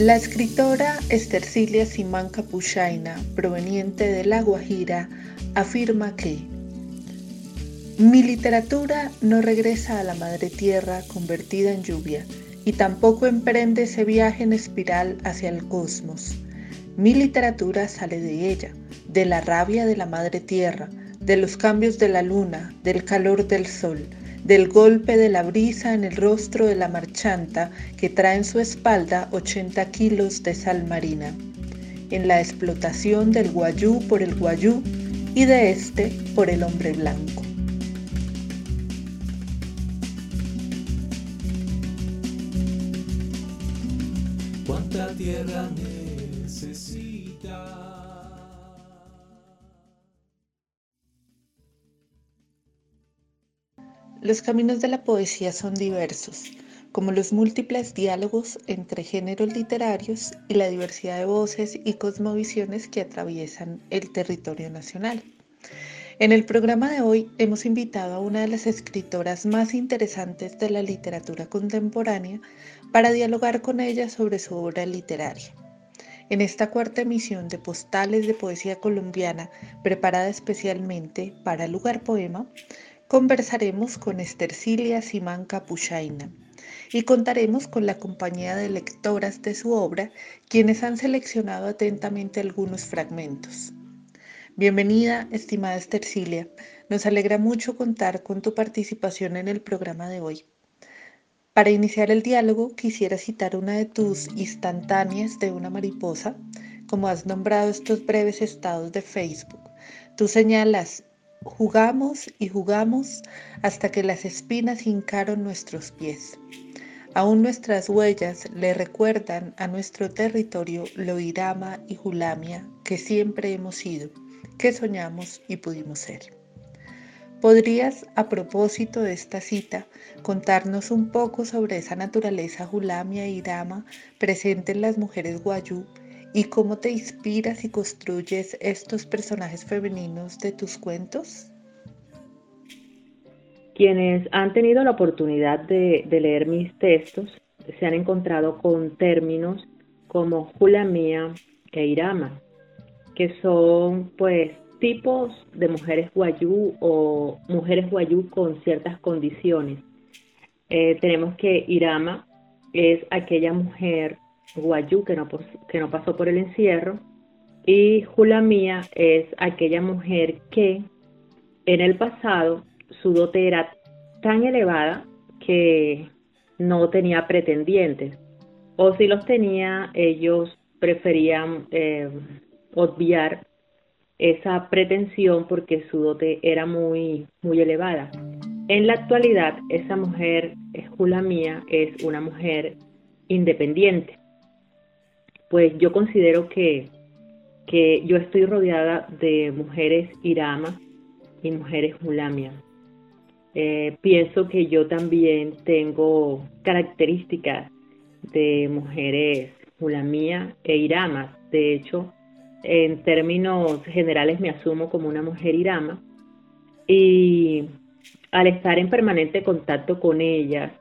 La escritora Estercilia Simán Capuchaina, proveniente de La Guajira, afirma que mi literatura no regresa a la madre tierra convertida en lluvia y tampoco emprende ese viaje en espiral hacia el cosmos. Mi literatura sale de ella, de la rabia de la madre tierra, de los cambios de la luna, del calor del sol, del golpe de la brisa en el rostro de la marchanta que trae en su espalda 80 kilos de sal marina, en la explotación del guayú por el guayú y de este por el hombre blanco. ¿Cuánta tierra necesita? Los caminos de la poesía son diversos, como los múltiples diálogos entre géneros literarios y la diversidad de voces y cosmovisiones que atraviesan el territorio nacional. En el programa de hoy hemos invitado a una de las escritoras más interesantes de la literatura contemporánea para dialogar con ella sobre su obra literaria. En esta cuarta emisión de Postales de Poesía Colombiana, preparada especialmente para Lugar Poema, conversaremos con Estercilia Simán Capuchaina y contaremos con la compañía de lectoras de su obra, quienes han seleccionado atentamente algunos fragmentos. Bienvenida, estimada Estercilia. Nos alegra mucho contar con tu participación en el programa de hoy. Para iniciar el diálogo, quisiera citar una de tus instantáneas de una mariposa, como has nombrado estos breves estados de Facebook. Tú señalas, Jugamos y jugamos hasta que las espinas hincaron nuestros pies. Aún nuestras huellas le recuerdan a nuestro territorio lo Irama y Julamia que siempre hemos sido, que soñamos y pudimos ser. ¿Podrías, a propósito de esta cita, contarnos un poco sobre esa naturaleza Julamia e Irama presente en las mujeres guayú ¿Y cómo te inspiras y construyes estos personajes femeninos de tus cuentos? Quienes han tenido la oportunidad de, leer mis textos se han encontrado con términos como Julamía e Irama, que son pues tipos de mujeres guayú o mujeres guayú con ciertas condiciones. Eh, tenemos que Irama es aquella mujer Guayú, que no, que no pasó por el encierro, y Julamía es aquella mujer que en el pasado su dote era tan elevada que no tenía pretendientes, o si los tenía, ellos preferían eh, obviar esa pretensión porque su dote era muy, muy elevada. En la actualidad, esa mujer, Julamía, es una mujer independiente pues yo considero que, yo estoy rodeada de mujeres irama y mujeres mulamia. Eh, pienso que yo también tengo características de mujeres mulamía e irama. De hecho, en términos generales me asumo como una mujer irama y al estar en permanente contacto con ellas,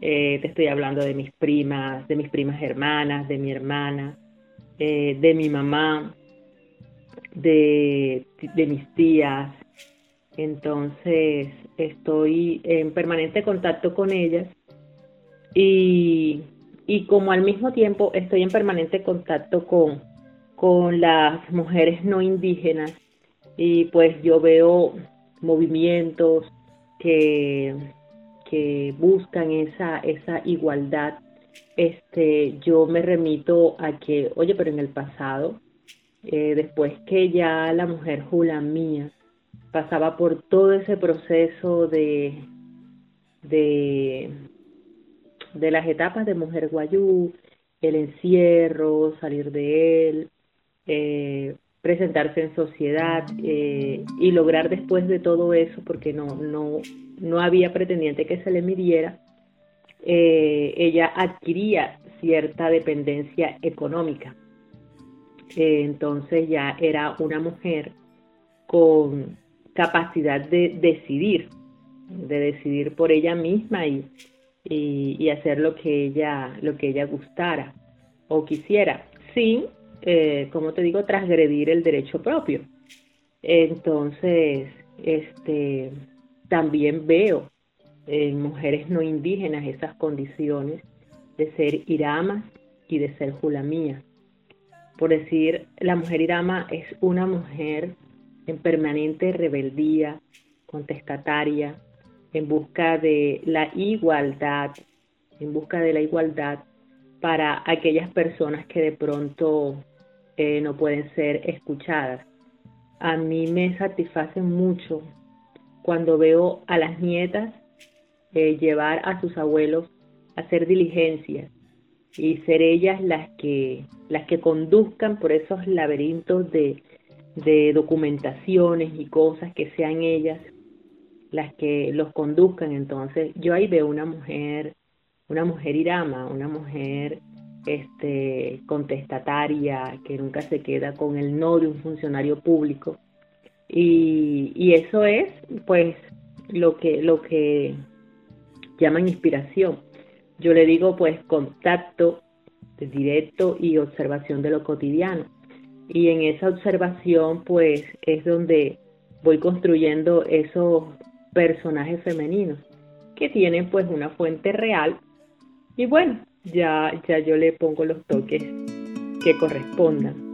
eh, te estoy hablando de mis primas, de mis primas hermanas, de mi hermana, eh, de mi mamá, de, mis tías. Entonces estoy en permanente contacto con ellas y, como al mismo tiempo estoy en permanente contacto con, con las mujeres no indígenas y pues yo veo movimientos que que buscan esa, esa igualdad, este, yo me remito a que, oye, pero en el pasado, eh, después que ya la mujer mía pasaba por todo ese proceso de, de, de las etapas de mujer guayú, el encierro, salir de él, eh, presentarse en sociedad eh, y lograr después de todo eso, porque no, no, no había pretendiente que se le midiera, eh, ella adquiría cierta dependencia económica. Entonces ya era una mujer con capacidad de decidir, de decidir por ella misma y, y, hacer lo que ella, lo que ella gustara o quisiera, sin, eh, como te digo, transgredir el derecho propio. Entonces, este, también veo en mujeres no indígenas esas condiciones de ser iramas y de ser julamías. Por decir, la mujer irama es una mujer en permanente rebeldía, contestataria, en busca de la igualdad, en busca de la igualdad para aquellas personas que de pronto no pueden ser escuchadas. A mí me satisface mucho cuando veo a las nietas eh, llevar a sus abuelos a hacer diligencias y ser ellas las que las que conduzcan por esos laberintos de, de documentaciones y cosas que sean ellas las que los conduzcan. Entonces, yo ahí veo una mujer, una mujer irama, una mujer este, contestataria, que nunca se queda con el no de un funcionario público. Y, y eso es, pues, lo que, lo que llaman inspiración. Yo le digo, pues, contacto directo y observación de lo cotidiano. Y en esa observación, pues, es donde voy construyendo esos personajes femeninos que tienen pues una fuente real y bueno, ya, ya yo le pongo los toques que correspondan.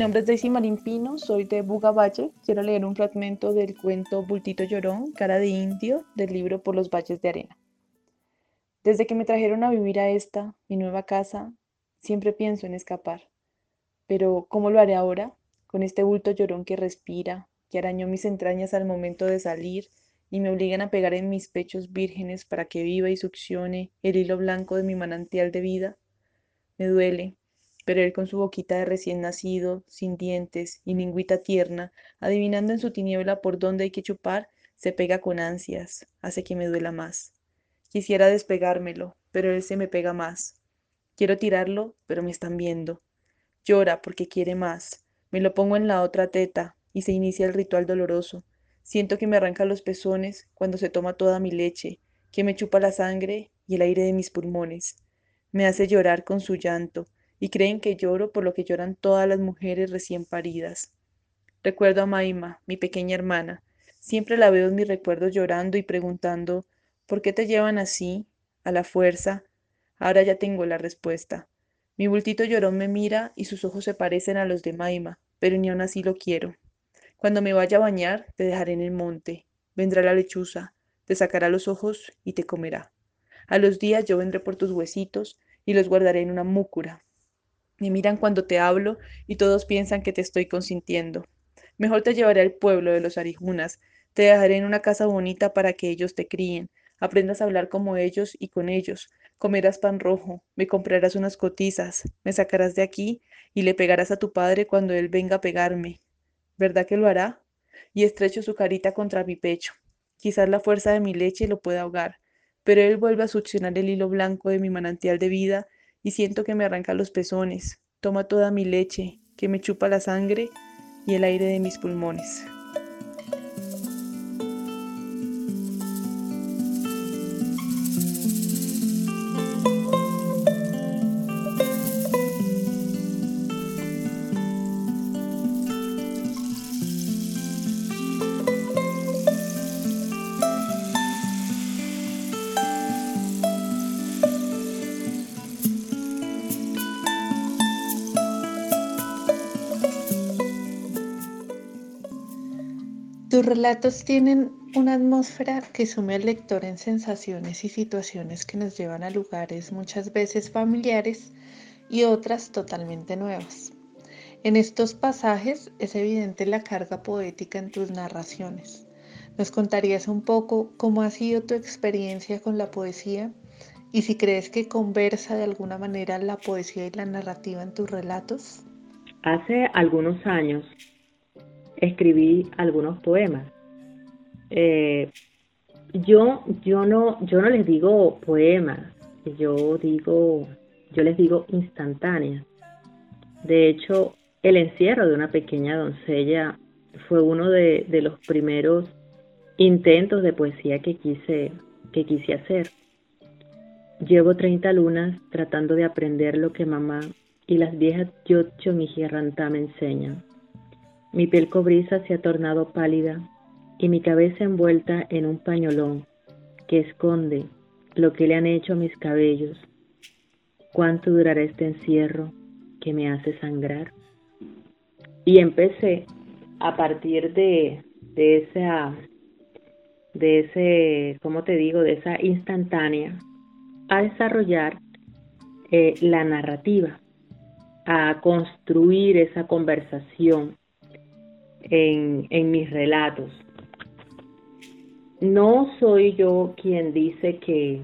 Nombre es Daisy Marín Pino, soy de Buga Quiero leer un fragmento del cuento Bultito Llorón, Cara de Indio, del libro Por los Valles de Arena. Desde que me trajeron a vivir a esta, mi nueva casa, siempre pienso en escapar. Pero, ¿cómo lo haré ahora? Con este bulto llorón que respira, que arañó mis entrañas al momento de salir y me obligan a pegar en mis pechos vírgenes para que viva y succione el hilo blanco de mi manantial de vida. Me duele, pero él con su boquita de recién nacido, sin dientes y lingüita tierna, adivinando en su tiniebla por dónde hay que chupar, se pega con ansias, hace que me duela más. Quisiera despegármelo, pero él se me pega más. Quiero tirarlo, pero me están viendo. Llora porque quiere más. Me lo pongo en la otra teta y se inicia el ritual doloroso. Siento que me arranca los pezones cuando se toma toda mi leche, que me chupa la sangre y el aire de mis pulmones. Me hace llorar con su llanto, y creen que lloro por lo que lloran todas las mujeres recién paridas. Recuerdo a Maima, mi pequeña hermana. Siempre la veo en mis recuerdos llorando y preguntando, ¿por qué te llevan así, a la fuerza? Ahora ya tengo la respuesta. Mi bultito llorón me mira y sus ojos se parecen a los de Maima, pero ni aún así lo quiero. Cuando me vaya a bañar, te dejaré en el monte. Vendrá la lechuza, te sacará los ojos y te comerá. A los días yo vendré por tus huesitos y los guardaré en una múcura. Me miran cuando te hablo y todos piensan que te estoy consintiendo. Mejor te llevaré al pueblo de los Arijunas, te dejaré en una casa bonita para que ellos te críen, aprendas a hablar como ellos y con ellos, comerás pan rojo, me comprarás unas cotizas, me sacarás de aquí y le pegarás a tu padre cuando él venga a pegarme. ¿Verdad que lo hará? Y estrecho su carita contra mi pecho. Quizás la fuerza de mi leche lo pueda ahogar, pero él vuelve a succionar el hilo blanco de mi manantial de vida y siento que me arranca los pezones, toma toda mi leche, que me chupa la sangre y el aire de mis pulmones. Tus relatos tienen una atmósfera que sume al lector en sensaciones y situaciones que nos llevan a lugares muchas veces familiares y otras totalmente nuevas. En estos pasajes es evidente la carga poética en tus narraciones. ¿Nos contarías un poco cómo ha sido tu experiencia con la poesía y si crees que conversa de alguna manera la poesía y la narrativa en tus relatos? Hace algunos años escribí algunos poemas. Eh, yo, yo, no, yo no les digo poemas, yo digo, yo les digo instantáneas. De hecho, el encierro de una pequeña doncella fue uno de, de los primeros intentos de poesía que quise, que quise hacer. Llevo 30 lunas tratando de aprender lo que mamá y las viejas Yocho Mijirrantá me enseñan. Mi piel cobriza se ha tornado pálida y mi cabeza envuelta en un pañolón que esconde lo que le han hecho a mis cabellos. ¿Cuánto durará este encierro que me hace sangrar? Y empecé a partir de, de esa, de ese, ¿cómo te digo? De esa instantánea a desarrollar eh, la narrativa, a construir esa conversación en, mis relatos. No soy yo quien dice que,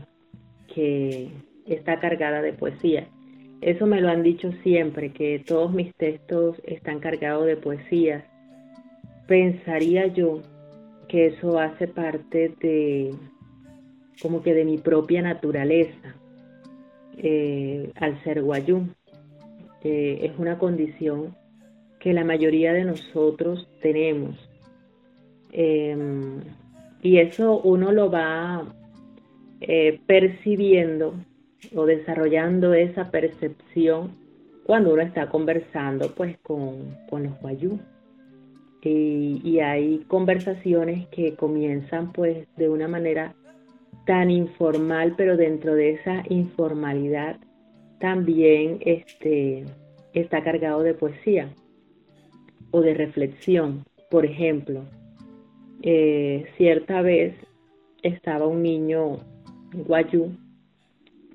que está cargada de poesía. Eso me lo han dicho siempre, que todos mis textos están cargados de poesía. Pensaría yo que eso hace parte de como que de mi propia naturaleza eh, al ser guayú. es una condición que la mayoría de nosotros tenemos. Em, y eso uno lo va eh, percibiendo o desarrollando esa percepción cuando uno está conversando pues con, los guayú. Y, y, hay conversaciones que comienzan pues de una manera tan informal, pero dentro de esa informalidad también este, está cargado de poesía o de reflexión. Por ejemplo, eh, cierta vez estaba un niño guayú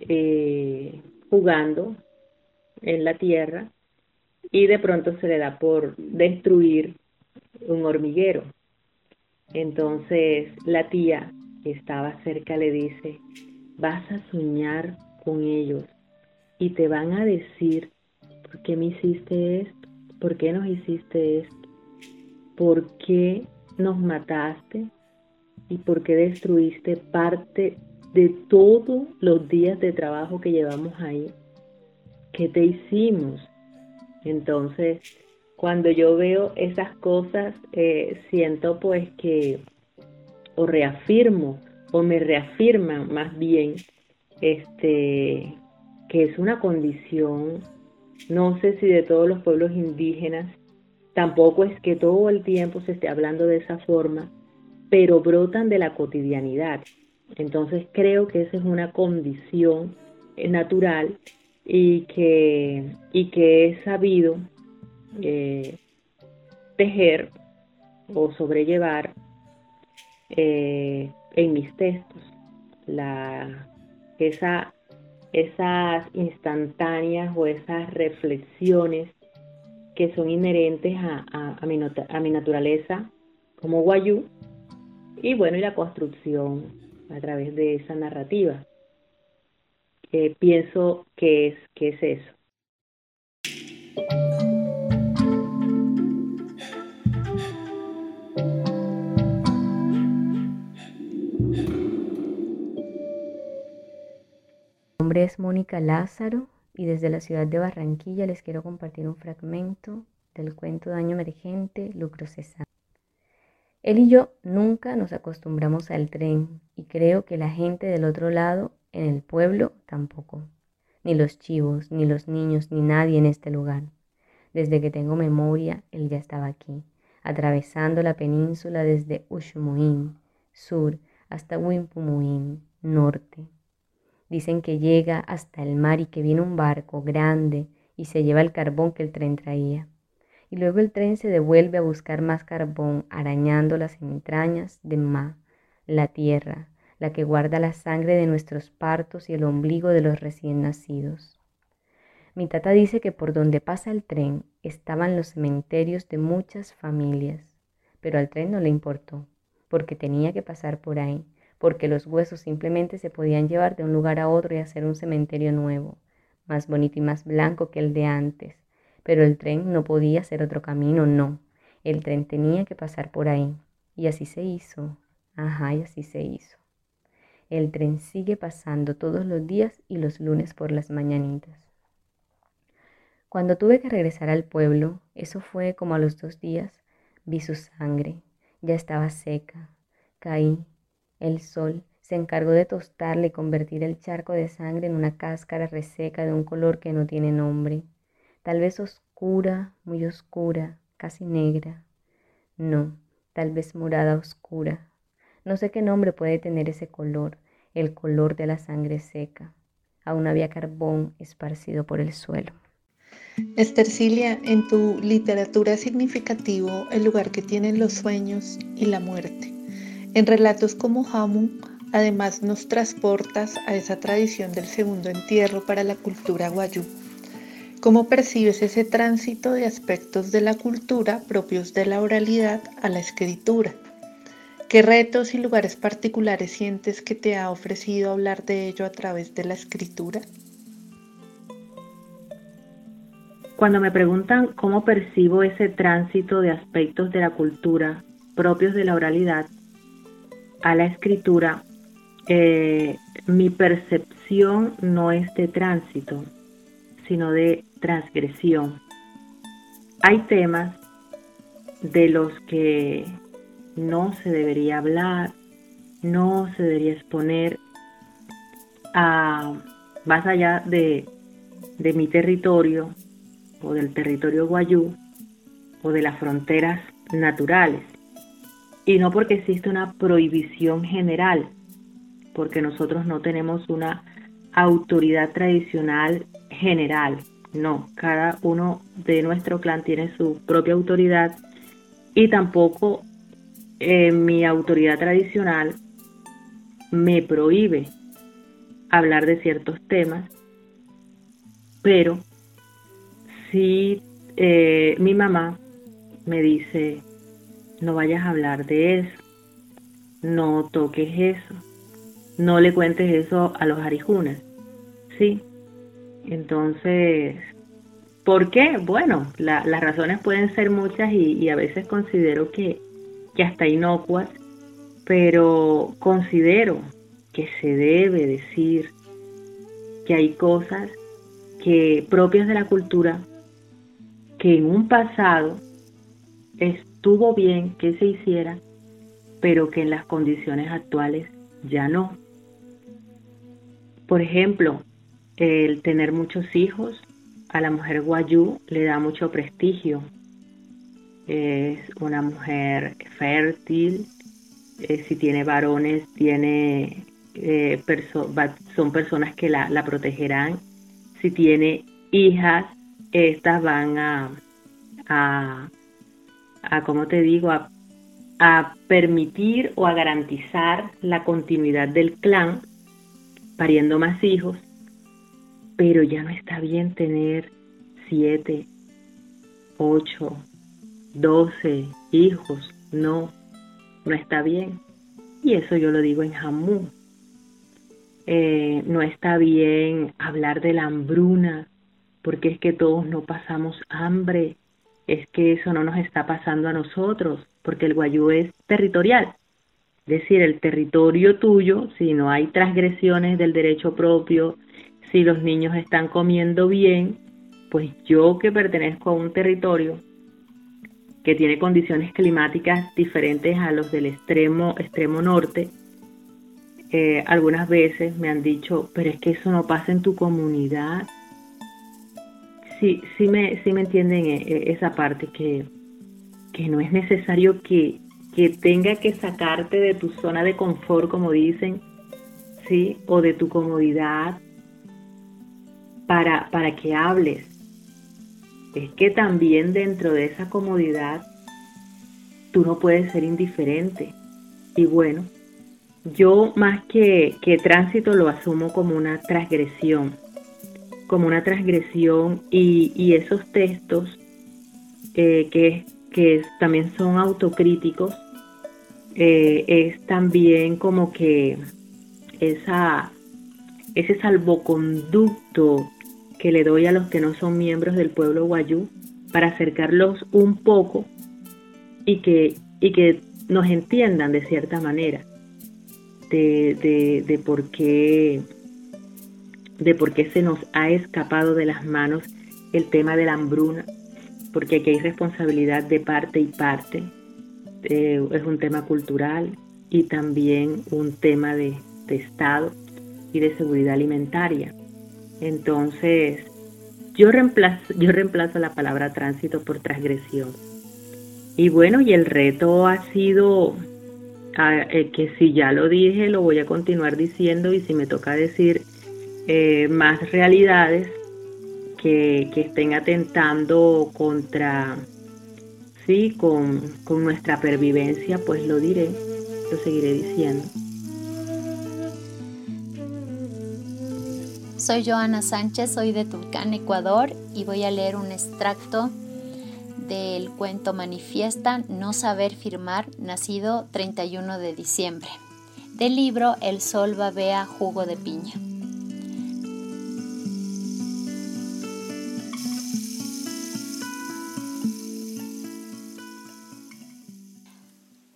eh, jugando en la tierra y de pronto se le da por destruir un hormiguero. Entonces la tía que estaba cerca le dice, vas a soñar con ellos y te van a decir, ¿por qué me hiciste esto? ¿Por qué nos hiciste esto? ¿Por qué nos mataste? ¿Y por qué destruiste parte de todos los días de trabajo que llevamos ahí? ¿Qué te hicimos? Entonces, cuando yo veo esas cosas, eh, siento pues que o reafirmo o me reafirman más bien este que es una condición no sé si de todos los pueblos indígenas, tampoco es que todo el tiempo se esté hablando de esa forma, pero brotan de la cotidianidad. Entonces creo que esa es una condición eh, natural y que, y que he sabido eh, tejer o sobrellevar eh, en mis textos. La, esa esas instantáneas o esas reflexiones que son inherentes a, a, mi, a mi, naturaleza como guayú y bueno, y la construcción a través de esa narrativa. Eh, pienso que es, que es eso. Es Mónica Lázaro y desde la ciudad de Barranquilla les quiero compartir un fragmento del cuento Daño Emergente Lucro César. Él y yo nunca nos acostumbramos al tren y creo que la gente del otro lado, en el pueblo, tampoco. Ni los chivos, ni los niños, ni nadie en este lugar. Desde que tengo memoria, él ya estaba aquí, atravesando la península desde Ushmuin, sur, hasta Wimpumuin, norte. Dicen que llega hasta el mar y que viene un barco grande y se lleva el carbón que el tren traía. y luego el tren se devuelve a buscar más carbón, arañando las entrañas de Ma, la tierra, la que guarda la sangre de nuestros partos y el ombligo de los recién nacidos. Mi tata dice que por donde pasa el tren estaban los cementerios de muchas familias, pero al tren no le importó, porque tenía que pasar por ahí, porque los huesos simplemente se podían llevar de un lugar a otro y hacer un cementerio nuevo, más bonito y más blanco que el de antes, pero el tren no podía hacer otro camino, no. El tren tenía que pasar por ahí. Y así se hizo. Ajá, y así se hizo. El tren sigue pasando todos los días y los lunes por las mañanitas. Cuando tuve que regresar al pueblo, eso fue como a los dos días, vi su sangre. Ya estaba seca. Caí. El sol se encargó de tostarle y convertir el charco de sangre en una cáscara reseca de un color que no tiene nombre tal vez oscura, muy oscura, casi negra. No, tal vez morada oscura. No sé qué nombre puede tener ese color, el color de la sangre seca. Aún había carbón esparcido por el suelo. Estercilia, en tu literatura significativo el lugar que tienen los sueños y la muerte. En relatos como Hamu, además nos transportas a esa tradición del segundo entierro para la cultura guayú. ¿Cómo percibes ese tránsito de aspectos de la cultura propios de la oralidad a la escritura? ¿Qué retos y lugares particulares sientes que te ha ofrecido hablar de ello a través de la escritura? Cuando me preguntan cómo percibo ese tránsito de aspectos de la cultura propios de la oralidad a la escritura, eh, mi percepción no es de tránsito, sino de transgresión. Hay temas de los que no se debería hablar, no se debería exponer a más allá de, de mi territorio o del territorio guayú o de las fronteras naturales. Y no porque existe una prohibición general, porque nosotros no tenemos una autoridad tradicional general. No, cada uno de nuestro clan tiene su propia autoridad y tampoco eh, mi autoridad tradicional me prohíbe hablar de ciertos temas, pero si eh, mi mamá me dice, no vayas a hablar de eso, no toques eso, no le cuentes eso a los arijunas, ¿sí? Entonces, ¿por qué? Bueno, las razones pueden ser muchas y, a veces considero que, que hasta inocuas, pero considero que se debe decir que hay cosas que propias de la cultura que en un pasado estuvo bien que se hiciera, pero que en las condiciones actuales ya no. Por ejemplo, el tener muchos hijos a la mujer guayú le da mucho prestigio. Es una mujer fértil, eh, si tiene varones, tiene, eh, son personas que la, protegerán. Si tiene hijas, estas van a, a, a ¿cómo te digo?, a, a permitir o a garantizar la continuidad del clan, pariendo más hijos pero ya no está bien tener siete, ocho, doce hijos. No, no está bien. Y eso yo lo digo en Jamú. Eh, no está bien hablar de la hambruna, porque es que todos no pasamos hambre. Es que eso no nos está pasando a nosotros, porque el guayú es territorial. Es decir, el territorio tuyo, si no hay transgresiones del derecho propio, si los niños están comiendo bien, pues yo que pertenezco a un territorio que tiene condiciones climáticas diferentes a los del extremo, extremo norte, eh, algunas veces me han dicho, pero es que eso no pasa en tu comunidad. Sí, sí me, sí me entienden eh, eh, esa parte, que, que no es necesario que, que tenga que sacarte de tu zona de confort, como dicen, ¿sí? O de tu comodidad para, para que hables. es que también dentro de esa comodidad tú no puedes ser indiferente. Y bueno, yo más que, que tránsito lo asumo como una transgresión, como una transgresión y, esos textos eh, que, que también son autocríticos, eh, es también como que esa, ese salvoconducto que le doy a los que no son miembros del pueblo guayú para acercarlos un poco y que, y que nos entiendan de cierta manera de, de, por qué de por qué se nos ha escapado de las manos el tema de la hambruna, porque aquí hay responsabilidad de parte y parte. Eh, es un tema cultural y también un tema de, de Estado y de seguridad alimentaria. Entonces, yo reemplazo, yo reemplazo la palabra tránsito por transgresión. Y bueno, y el reto ha sido ah, eh, que si ya lo dije, lo voy a continuar diciendo y si me toca decir eh, más realidades que, que, estén atentando contra, sí, con, con nuestra pervivencia, pues lo diré, lo seguiré diciendo. Soy Joana Sánchez, soy de Tulcán, Ecuador, y voy a leer un extracto del cuento Manifiesta No Saber Firmar, nacido 31 de diciembre, del libro El Sol babea jugo de piña.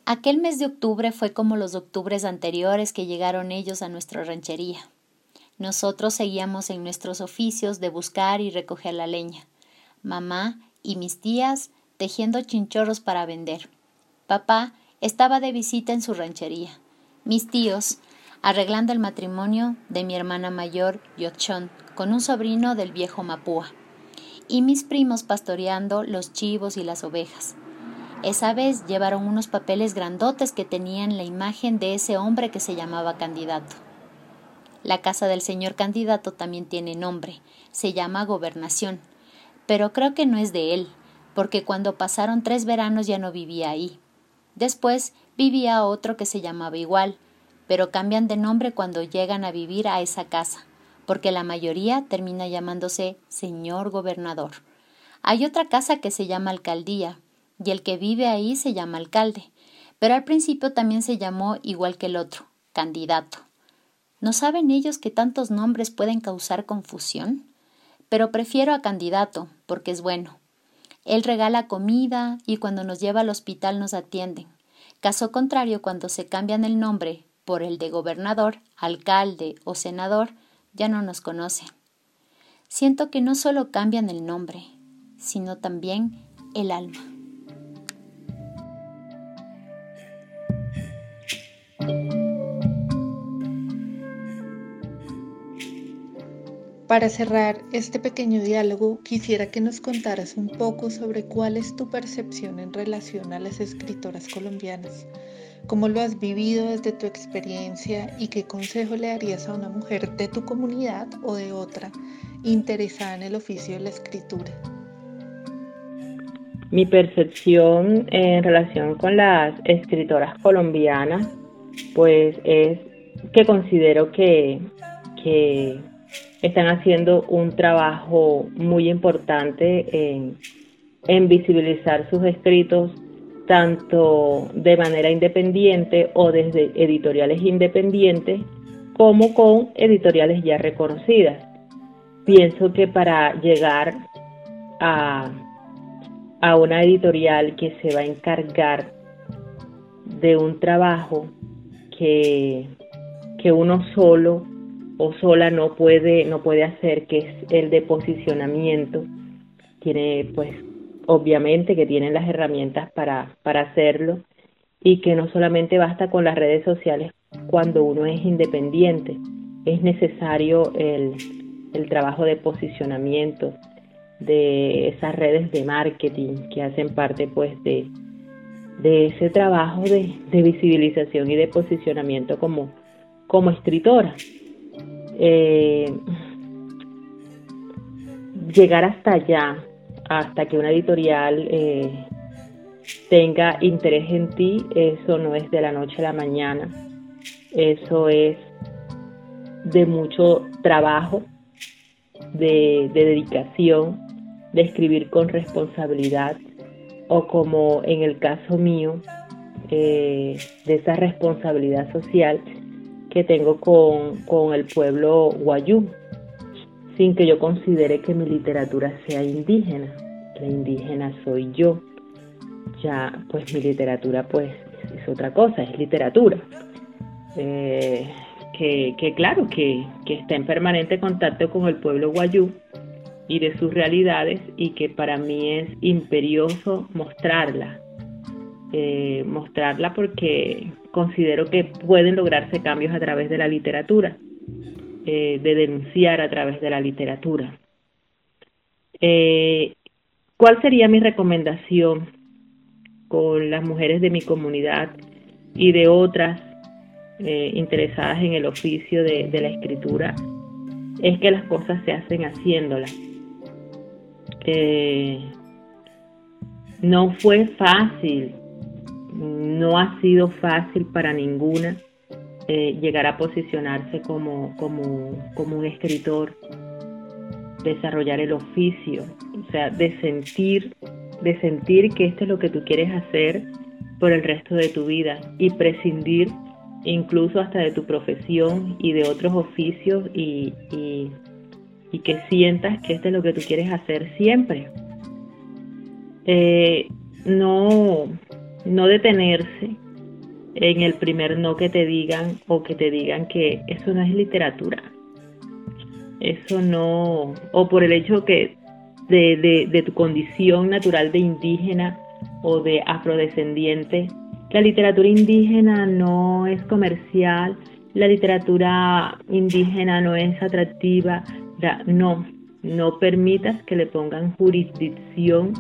Aquel mes de octubre fue como los octubres anteriores que llegaron ellos a nuestra ranchería. Nosotros seguíamos en nuestros oficios de buscar y recoger la leña. Mamá y mis tías tejiendo chinchorros para vender. Papá estaba de visita en su ranchería. Mis tíos arreglando el matrimonio de mi hermana mayor, Yochon, con un sobrino del viejo Mapúa. Y mis primos pastoreando los chivos y las ovejas. Esa vez llevaron unos papeles grandotes que tenían la imagen de ese hombre que se llamaba candidato. La casa del señor candidato también tiene nombre, se llama Gobernación, pero creo que no es de él, porque cuando pasaron tres veranos ya no vivía ahí. Después vivía otro que se llamaba igual, pero cambian de nombre cuando llegan a vivir a esa casa, porque la mayoría termina llamándose señor gobernador. Hay otra casa que se llama alcaldía, y el que vive ahí se llama alcalde, pero al principio también se llamó igual que el otro, candidato. ¿No saben ellos que tantos nombres pueden causar confusión? Pero prefiero a candidato, porque es bueno. Él regala comida y cuando nos lleva al hospital nos atienden. Caso contrario, cuando se cambian el nombre por el de gobernador, alcalde o senador, ya no nos conocen. Siento que no solo cambian el nombre, sino también el alma. Para cerrar este pequeño diálogo, quisiera que nos contaras un poco sobre cuál es tu percepción en relación a las escritoras colombianas, cómo lo has vivido desde tu experiencia y qué consejo le darías a una mujer de tu comunidad o de otra interesada en el oficio de la escritura. Mi percepción en relación con las escritoras colombianas, pues es que considero que, que están haciendo un trabajo muy importante en, visibilizar sus escritos tanto de manera independiente o desde editoriales independientes como con editoriales ya reconocidas. Pienso que para llegar a, a una editorial que se va a encargar de un trabajo que, que uno solo o sola no puede, no puede hacer, que es el de posicionamiento. Tiene, pues, obviamente que tienen las herramientas para, para hacerlo y que no solamente basta con las redes sociales cuando uno es independiente, es necesario el, el trabajo de posicionamiento de esas redes de marketing que hacen parte pues de, de ese trabajo de, de visibilización y de posicionamiento como, como escritora. Eh, llegar hasta allá hasta que una editorial eh, tenga interés en ti, eso no es de la noche a la mañana, eso es de mucho trabajo, de, dedicación, de escribir con responsabilidad o como en el caso mío, eh, de esa responsabilidad social que tengo con, con el pueblo guayú, sin que yo considere que mi literatura sea indígena. La indígena soy yo. Ya, pues mi literatura pues es otra cosa, es literatura. Eh, que, claro, que, que está en permanente contacto con el pueblo guayú y de sus realidades y que para mí es imperioso mostrarla. Eh, mostrarla porque considero que pueden lograrse cambios a través de la literatura, eh, de denunciar a través de la literatura. Eh, ¿Cuál sería mi recomendación con las mujeres de mi comunidad y de otras interesadas en el oficio de, la escritura? Es que las cosas se hacen haciéndolas eh, no fue fácil, no ha sido fácil para ninguna eh, llegar a posicionarse como, como, como un escritor, desarrollar el oficio, o sea, de sentir, de sentir que esto es lo que tú quieres hacer por el resto de tu vida y prescindir incluso hasta de tu profesión y de otros oficios y, y que sientas que esto es lo que tú quieres hacer siempre. Eh, no, no detenerse en el primer no que te digan o que te digan que eso no es literatura. Eso no, o por el hecho que de, de tu condición natural de indígena o de afrodescendiente, la literatura indígena no es comercial, la literatura indígena no es atractiva, no, no permitas que le pongan jurisdicción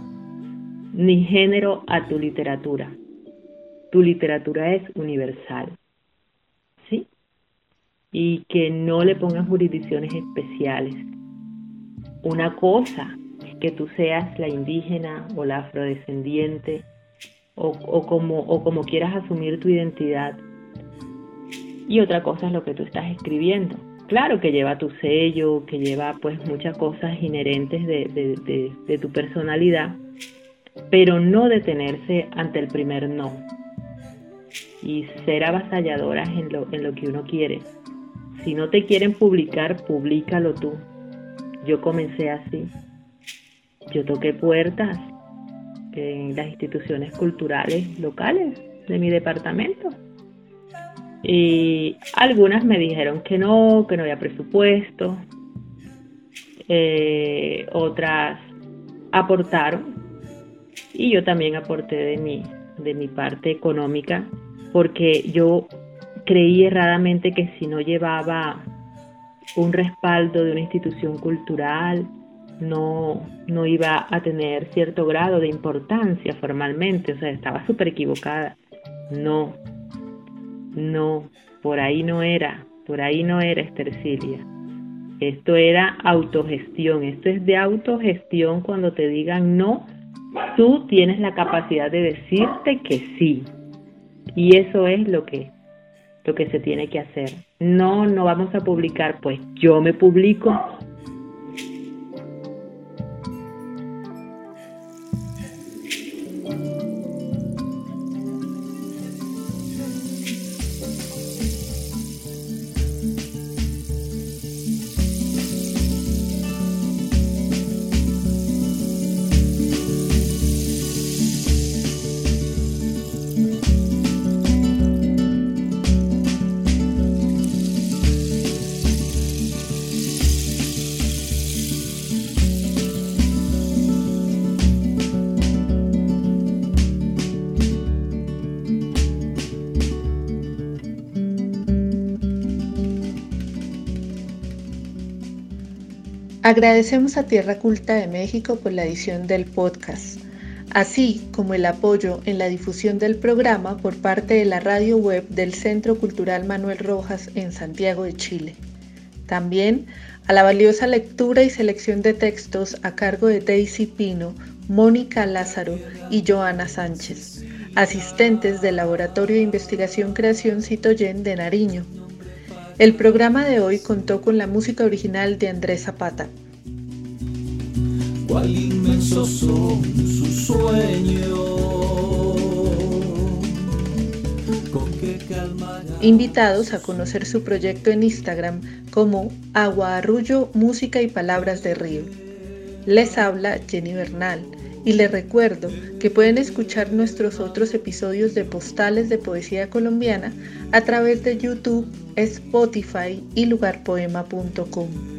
ni género a tu literatura. Tu literatura es universal. ¿Sí? Y que no le pongan jurisdicciones especiales. Una cosa es que tú seas la indígena o la afrodescendiente o como quieras asumir tu identidad. Y otra cosa es lo que tú estás escribiendo claro que lleva tu sello, que lleva pues muchas cosas inherentes de, tu personalidad, pero no detenerse ante el primer no y ser avasalladoras en lo, en lo que uno quiere. Si no te quieren publicar, públicalo tú. Yo comencé así. Yo toqué puertas en las instituciones culturales locales de mi departamento y algunas me dijeron que no, que no había presupuesto. Eh, otras aportaron y yo también aporté de mi, de mi parte económica porque yo creí erradamente que si no llevaba un respaldo de una institución cultural, no, no iba a tener cierto grado de importancia formalmente, o sea, estaba súper equivocada. No, no, por ahí no era, por ahí no era Estercilia. Esto era autogestión, esto es de autogestión cuando te digan no, tú tienes la capacidad de decirte que sí. Y eso es lo que lo que se tiene que hacer. No, no vamos a publicar, pues yo me publico Agradecemos a Tierra Culta de México por la edición del podcast, así como el apoyo en la difusión del programa por parte de la radio web del Centro Cultural Manuel Rojas en Santiago de Chile. También a la valiosa lectura y selección de textos a cargo de Daisy Pino, Mónica Lázaro y Joana Sánchez, asistentes del Laboratorio de Investigación Creación Citoyen de Nariño. El programa de hoy contó con la música original de Andrés Zapata. Cuál inmensos son sus sueños. Invitados a conocer su proyecto en Instagram como Agua Arrullo, Música y Palabras de Río. Les habla Jenny Bernal y les recuerdo que pueden escuchar nuestros otros episodios de Postales de Poesía Colombiana a través de YouTube, Spotify y lugarpoema.com.